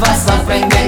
vai-se lá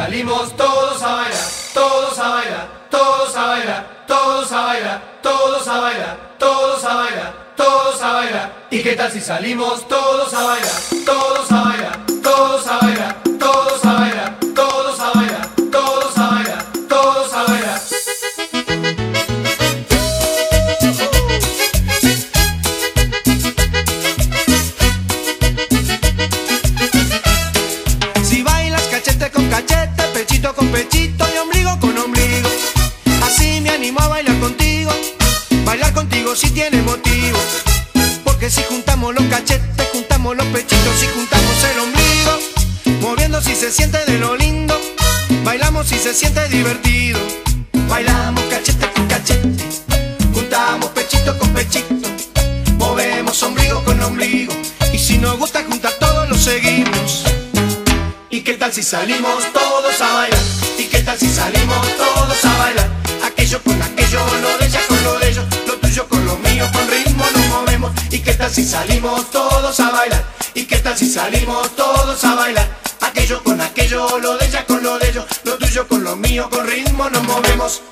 Salimos si tiene motivo. Porque si juntamos los cachetes, juntamos los pechitos, si juntamos el ombligo, moviendo si se siente de lo lindo, bailamos si se siente divertido. Bailamos cachete con cachete, juntamos pechito con pechito, movemos ombligo con ombligo. Y si nos gusta juntar todos, lo seguimos. ¿Y qué tal si salimos todos a bailar? salimos todos a bailar? ¿Y qué tal si salimos todos a bailar? Aquello con aquello, lo de ella con lo de ellos, lo tuyo con lo mío, con ritmo nos movemos.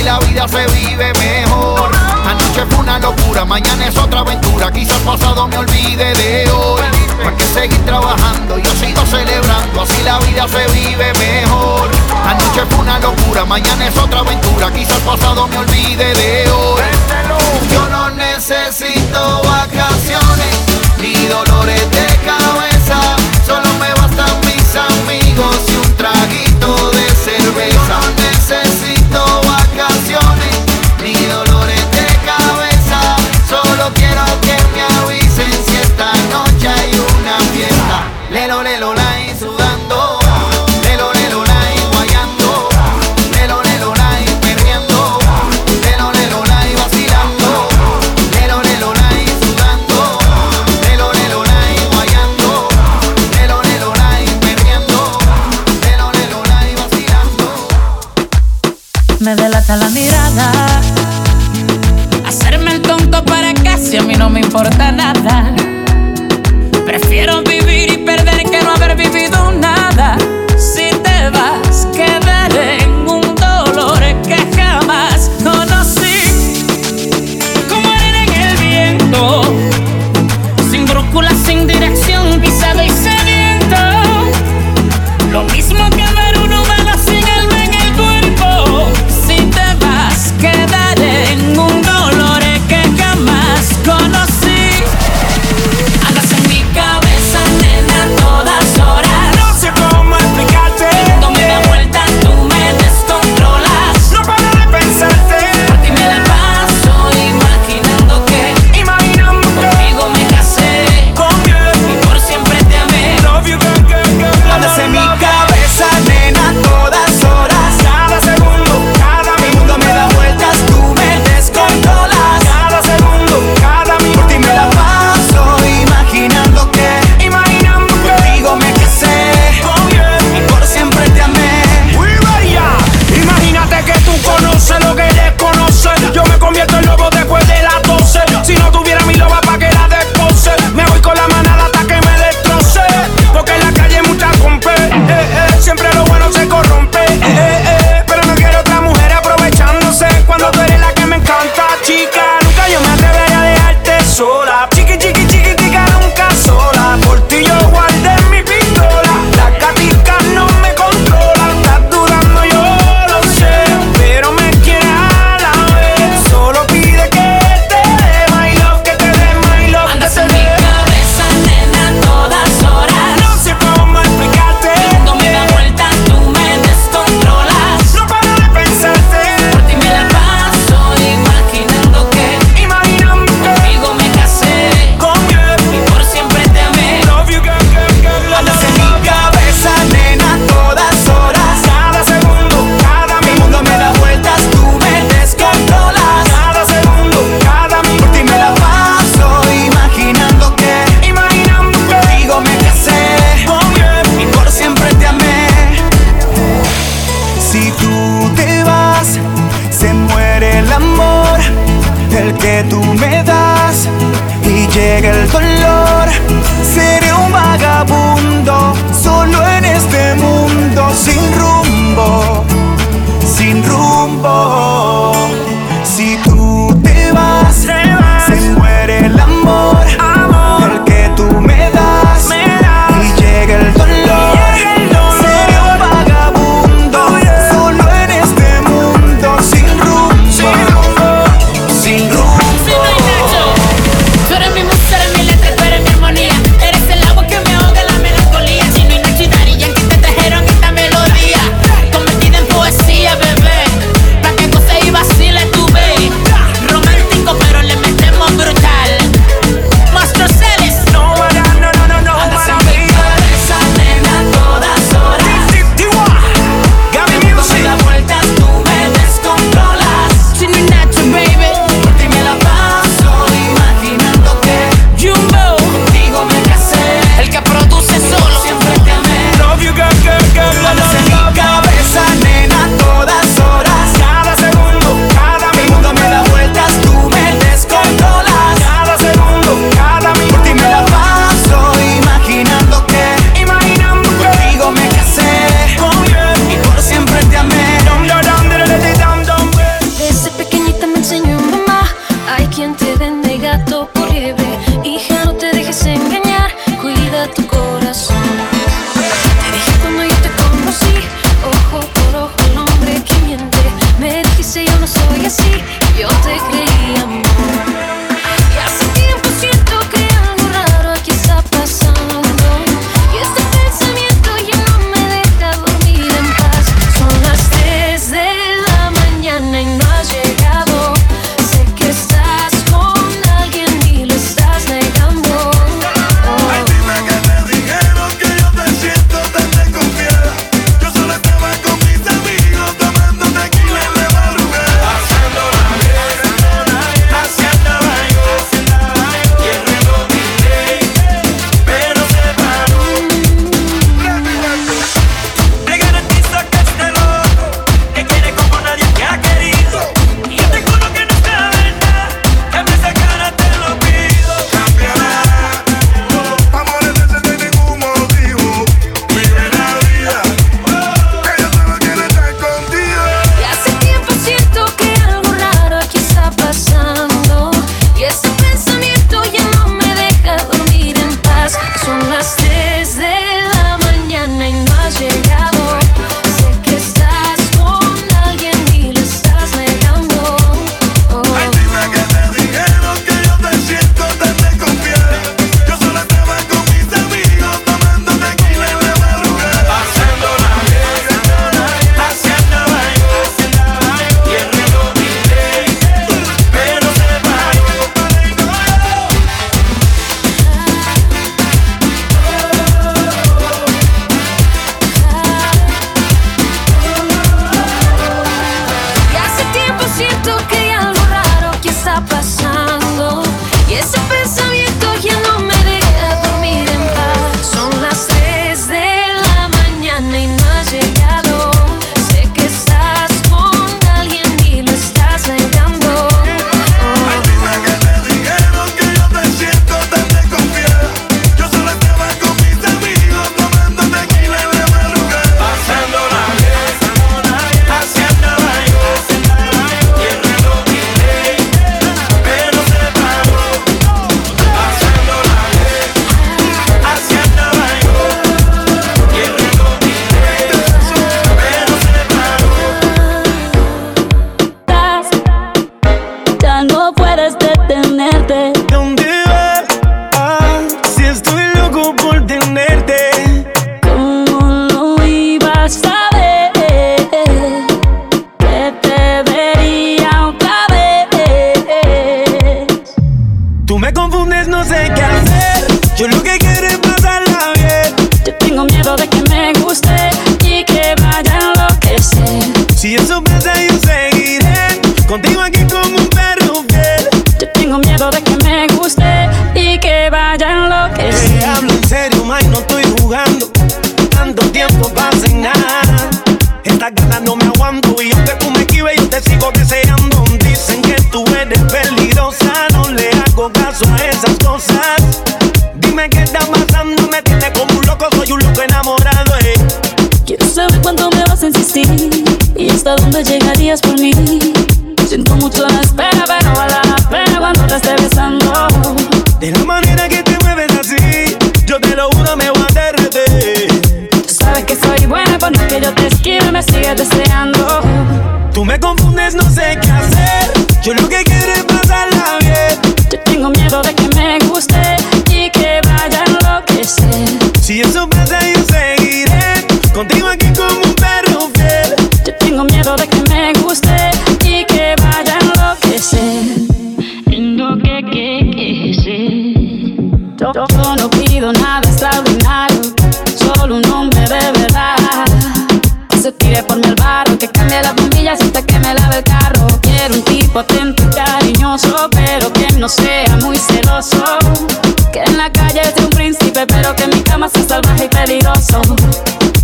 y la vida se vive mejor. Anoche fue una locura, mañana es otra aventura, quizás pasado me olvide de hoy. Para que seguir trabajando, yo sigo celebrando, así la vida se vive mejor. Anoche fue una locura, mañana es otra aventura, quizás pasado me olvide de hoy. Yo no necesito vacaciones ni dolores de cabeza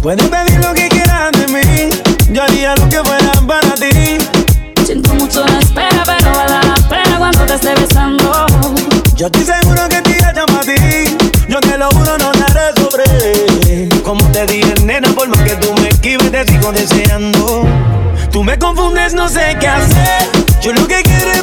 Puedes pedir lo que quieras de mí, yo haría lo que fuera para ti. Siento mucho la espera, pero vale la pena cuando te esté besando. Yo estoy seguro que te llama para ti, yo te lo juro, no daré sobre. Como te dije, nena, por más que tú me esquives, te sigo deseando. Tú me confundes, no sé qué hacer. Yo lo que quiero es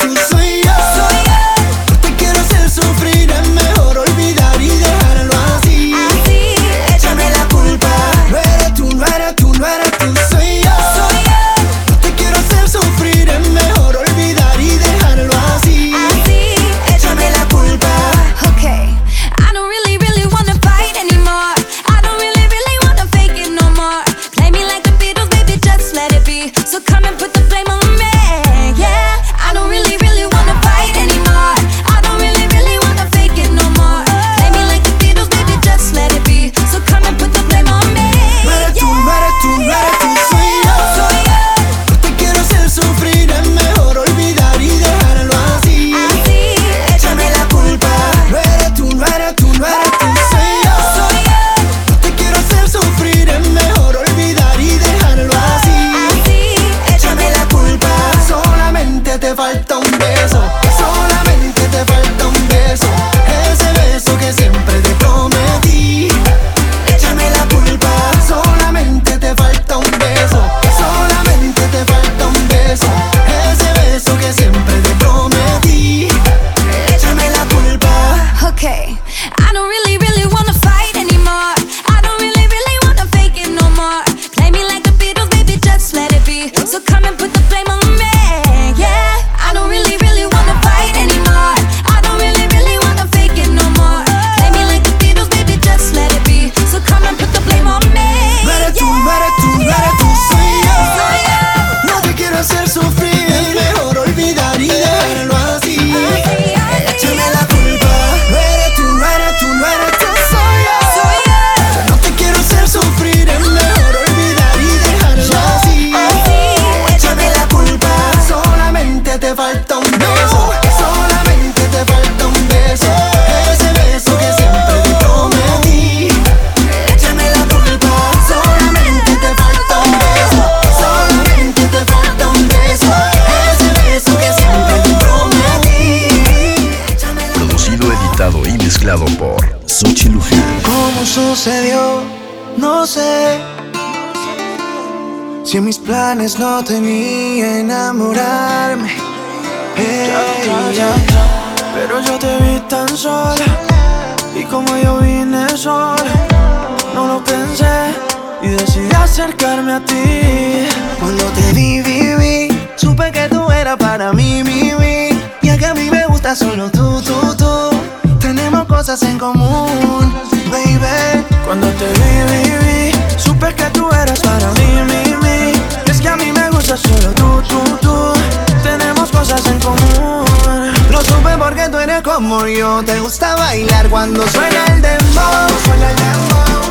Como yo, te gusta bailar cuando suena el dembow.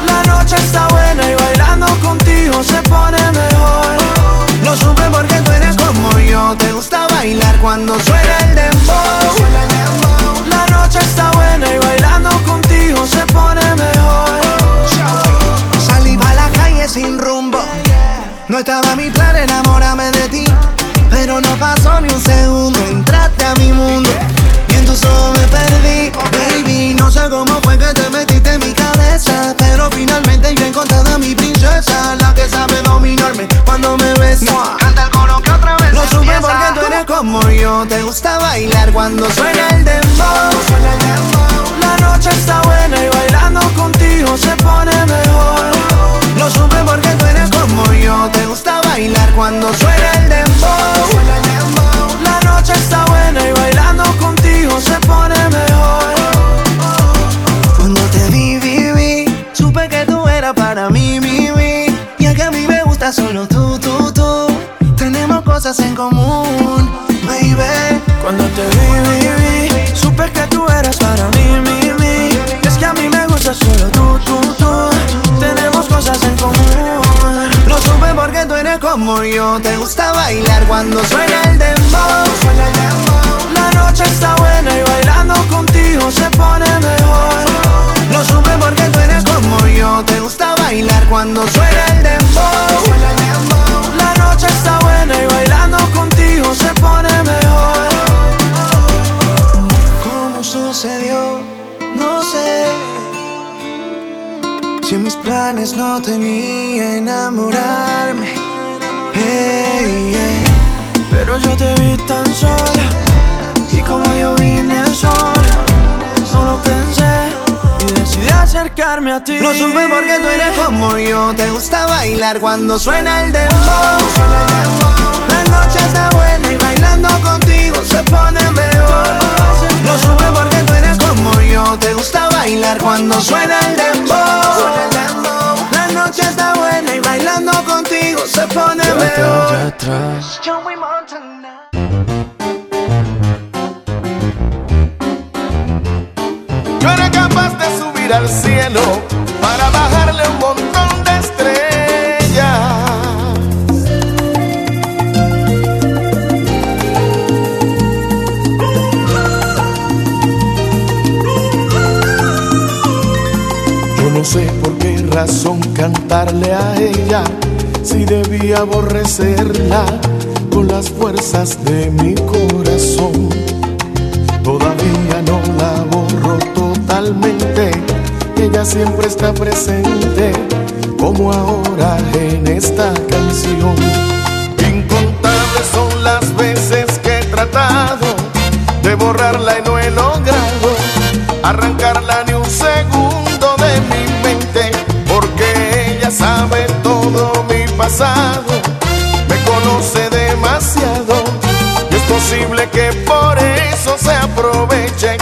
La noche está buena y bailando contigo se pone mejor. Lo supe porque tú eres como yo, te gusta bailar cuando suena el dembow. Suena el dembow. La noche está buena y bailando contigo se pone mejor. Salí pa' la calle sin rumbo. No estaba mi plan enamorarme de ti. Pero no pasó ni un segundo, entraste a mi mundo. Ojos me perdí, baby. No sé cómo fue que te metiste en mi cabeza. Pero finalmente yo he encontrado a mi princesa. La que sabe dominarme cuando me besa. Canta el coro que otra vez Lo supe porque tú eres como yo. Te gusta bailar cuando suena el dembow. Suena el dembow. La noche está buena y bailando contigo se pone mejor. Lo supe porque tú eres como yo. Te gusta bailar cuando suena el dembow. Suena el dembow. La noche está buena y bailando contigo Cuando te vi, vi, vi, supe que tú eras para mí, mi, mi. Y es que a mí me gusta solo tú, tú, tú. Tenemos cosas en común, baby. Cuando te vi, vi, vi, supe que tú eras para mí, mi, mi. Y es que a mí me gusta solo tú, tú, tú. Tenemos cosas en común. Lo supe porque tú eres como yo. Te gusta bailar cuando suena el dembow. La noche está buena y bailando contigo se pone mejor. Lo supe porque tú eres como yo. Te gusta bailar cuando. Suena el dembow. La noche está buena y bailando contigo se pone mejor. ¿Cómo sucedió? No sé. Si mis planes no tenía enamorarme. Pero yo te vi tan sola. Y como yo vine sola, solo pensé y decidí acercarme a ti. Lo supe porque tú eres como yo. Te gusta bailar cuando. Suena el dembow. La noche está buena y bailando contigo se pone mejor. Lo supe porque tú eres como yo. Te gusta bailar cuando suena el dembow. La noche está buena y bailando contigo se pone mejor. Yo era capaz de subir al cielo para bajarle un montón no sé por qué razón cantarle a ella si debía aborrecerla con las fuerzas de mi corazón. Todavía no la borro totalmente, ella siempre está presente, como ahora en esta canción. Incontables son las veces que he tratado de borrarla y no he logrado arrancarla que por eso se aproveche,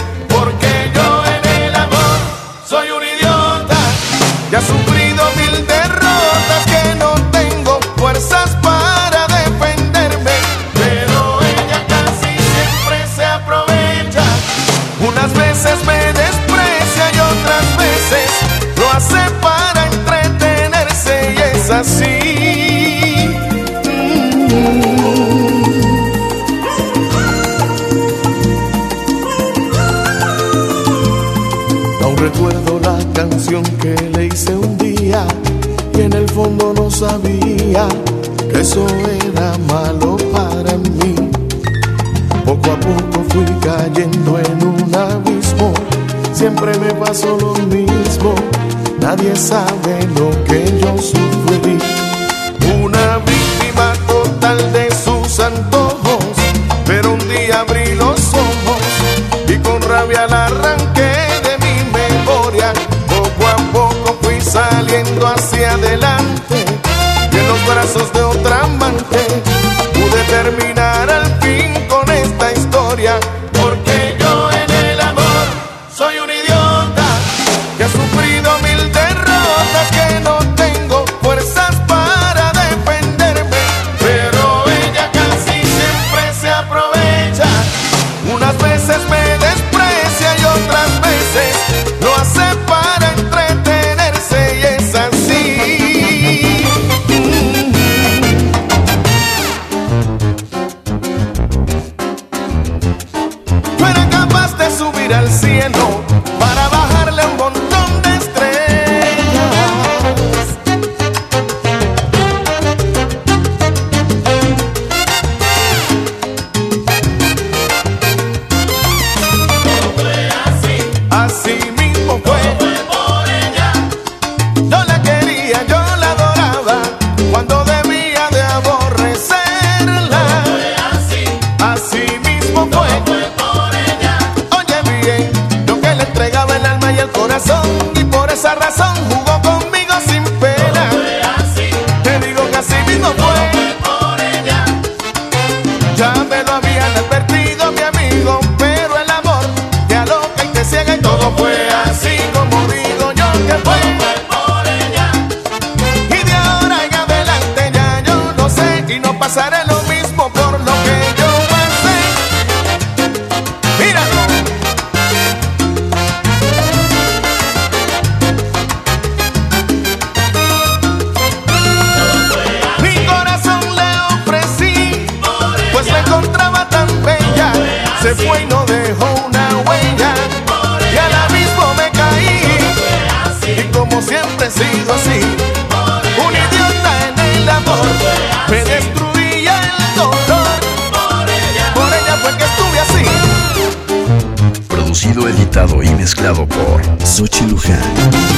Sotilurra.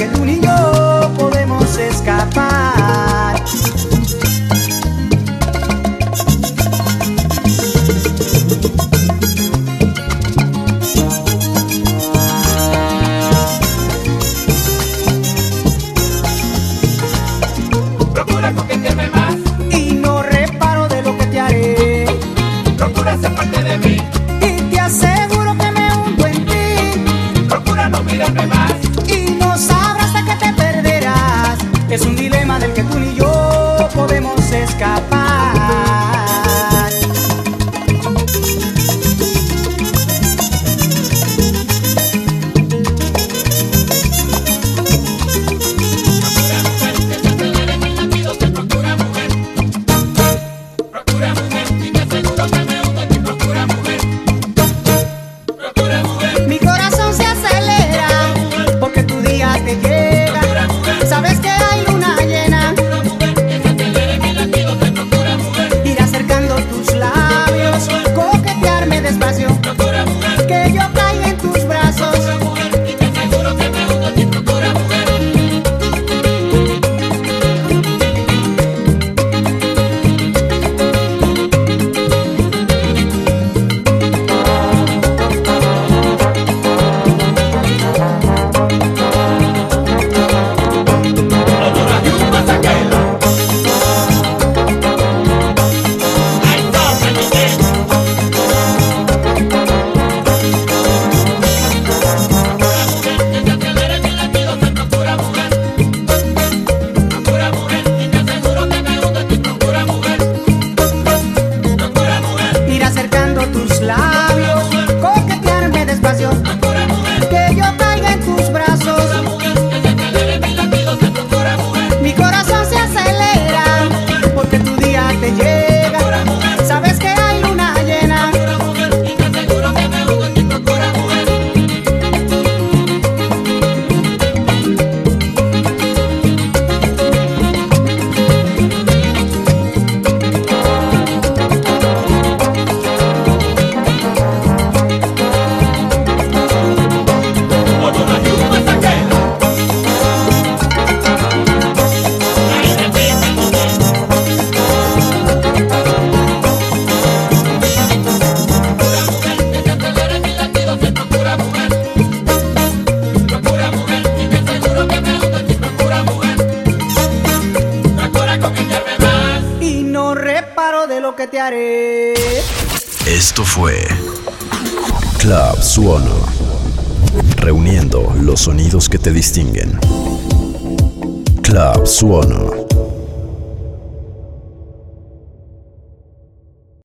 que tú tu niño Suono.